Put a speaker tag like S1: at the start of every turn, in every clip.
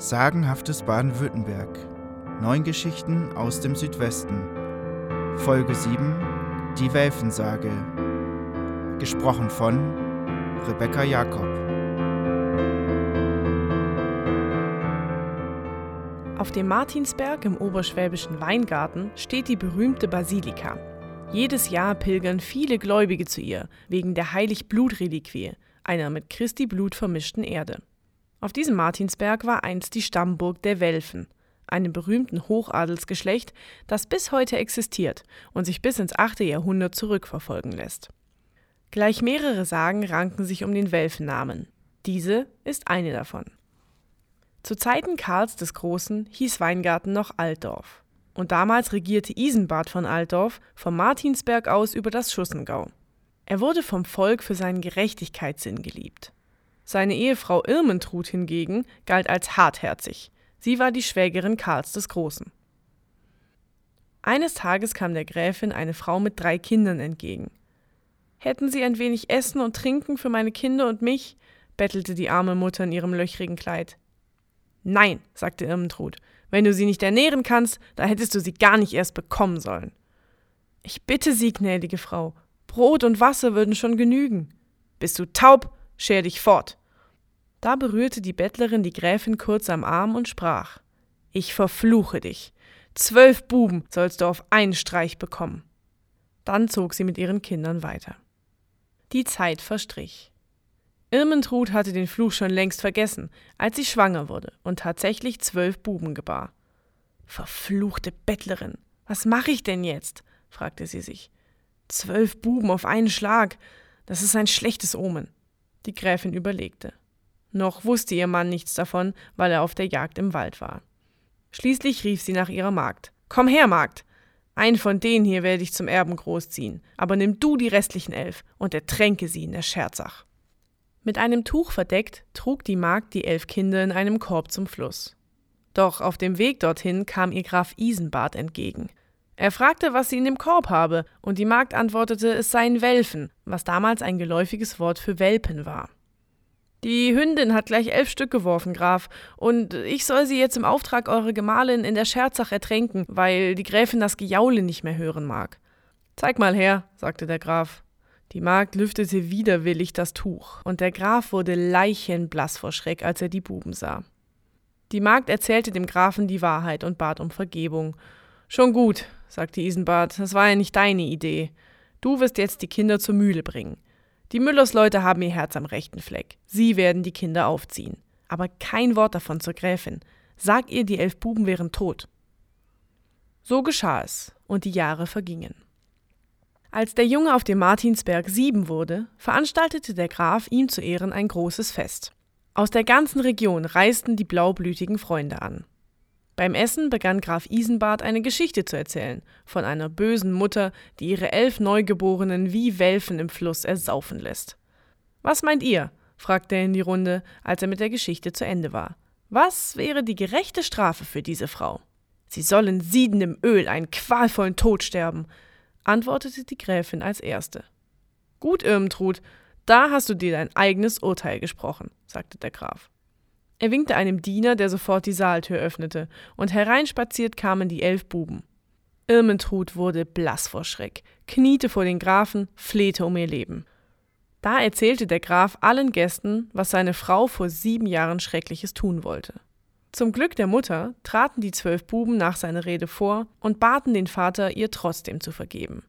S1: Sagenhaftes Baden-Württemberg. Neun Geschichten aus dem Südwesten. Folge 7. Die Welfensage. Gesprochen von Rebecca Jakob.
S2: Auf dem Martinsberg im oberschwäbischen Weingarten steht die berühmte Basilika. Jedes Jahr pilgern viele Gläubige zu ihr wegen der Heilig-Blut-Reliquie, einer mit Christi Blut vermischten Erde. Auf diesem Martinsberg war einst die Stammburg der Welfen, einem berühmten Hochadelsgeschlecht, das bis heute existiert und sich bis ins 8. Jahrhundert zurückverfolgen lässt. Gleich mehrere Sagen ranken sich um den Welfennamen. Diese ist eine davon. Zu Zeiten Karls des Großen hieß Weingarten noch Altdorf. Und damals regierte Isenbart von Altdorf vom Martinsberg aus über das Schussengau. Er wurde vom Volk für seinen Gerechtigkeitssinn geliebt. Seine Ehefrau Irmentrud hingegen galt als hartherzig. Sie war die Schwägerin Karls des Großen. Eines Tages kam der Gräfin eine Frau mit drei Kindern entgegen. Hätten Sie ein wenig Essen und Trinken für meine Kinder und mich? bettelte die arme Mutter in ihrem löchrigen Kleid. Nein, sagte Irmentrud, wenn du sie nicht ernähren kannst, da hättest du sie gar nicht erst bekommen sollen. Ich bitte Sie, gnädige Frau, Brot und Wasser würden schon genügen. Bist du taub? Scher dich fort. Da berührte die Bettlerin die Gräfin kurz am Arm und sprach Ich verfluche dich. Zwölf Buben sollst du auf einen Streich bekommen. Dann zog sie mit ihren Kindern weiter. Die Zeit verstrich. Irmentrud hatte den Fluch schon längst vergessen, als sie schwanger wurde und tatsächlich zwölf Buben gebar. Verfluchte Bettlerin, was mache ich denn jetzt? fragte sie sich. Zwölf Buben auf einen Schlag, das ist ein schlechtes Omen. Die Gräfin überlegte. Noch wusste ihr Mann nichts davon, weil er auf der Jagd im Wald war. Schließlich rief sie nach ihrer Magd. Komm her, Magd! Einen von denen hier werde ich zum Erben großziehen, aber nimm du die restlichen elf und ertränke sie in der Scherzach. Mit einem Tuch verdeckt trug die Magd die elf Kinder in einem Korb zum Fluss. Doch auf dem Weg dorthin kam ihr Graf Isenbart entgegen. Er fragte, was sie in dem Korb habe, und die Magd antwortete, es seien Welfen, was damals ein geläufiges Wort für Welpen war. Die Hündin hat gleich elf Stück geworfen, Graf, und ich soll sie jetzt im Auftrag eurer Gemahlin in der Scherzach ertränken, weil die Gräfin das Gejaule nicht mehr hören mag. Zeig mal her, sagte der Graf. Die Magd lüftete widerwillig das Tuch, und der Graf wurde leichenblass vor Schreck, als er die Buben sah. Die Magd erzählte dem Grafen die Wahrheit und bat um Vergebung. Schon gut, sagte Isenbart, das war ja nicht deine Idee. Du wirst jetzt die Kinder zur Mühle bringen. Die Müllersleute haben ihr Herz am rechten Fleck. Sie werden die Kinder aufziehen. Aber kein Wort davon zur Gräfin. Sag ihr, die elf Buben wären tot. So geschah es, und die Jahre vergingen. Als der Junge auf dem Martinsberg sieben wurde, veranstaltete der Graf ihm zu Ehren ein großes Fest. Aus der ganzen Region reisten die blaublütigen Freunde an. Beim Essen begann Graf Isenbart eine Geschichte zu erzählen von einer bösen Mutter, die ihre elf Neugeborenen wie Welfen im Fluss ersaufen lässt. Was meint ihr? fragte er in die Runde, als er mit der Geschichte zu Ende war. Was wäre die gerechte Strafe für diese Frau? Sie soll in siedendem Öl einen qualvollen Tod sterben, antwortete die Gräfin als erste. Gut, Irmtrud, da hast du dir dein eigenes Urteil gesprochen, sagte der Graf. Er winkte einem Diener, der sofort die Saaltür öffnete, und hereinspaziert kamen die elf Buben. Irmentrud wurde blass vor Schreck, kniete vor den Grafen, flehte um ihr Leben. Da erzählte der Graf allen Gästen, was seine Frau vor sieben Jahren Schreckliches tun wollte. Zum Glück der Mutter traten die zwölf Buben nach seiner Rede vor und baten den Vater, ihr trotzdem zu vergeben.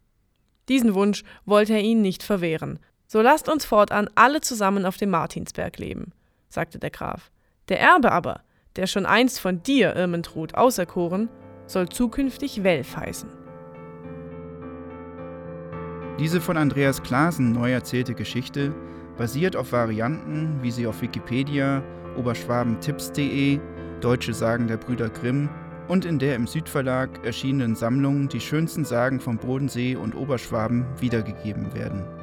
S2: Diesen Wunsch wollte er ihnen nicht verwehren. So lasst uns fortan alle zusammen auf dem Martinsberg leben, sagte der Graf. Der Erbe aber, der schon einst von dir, Irmentrud, auserkoren, soll zukünftig Welf heißen.
S1: Diese von Andreas Klaasen neu erzählte Geschichte basiert auf Varianten, wie sie auf Wikipedia, oberschwabentipps.de, Deutsche Sagen der Brüder Grimm und in der im Südverlag erschienenen Sammlung Die schönsten Sagen vom Bodensee und Oberschwaben wiedergegeben werden.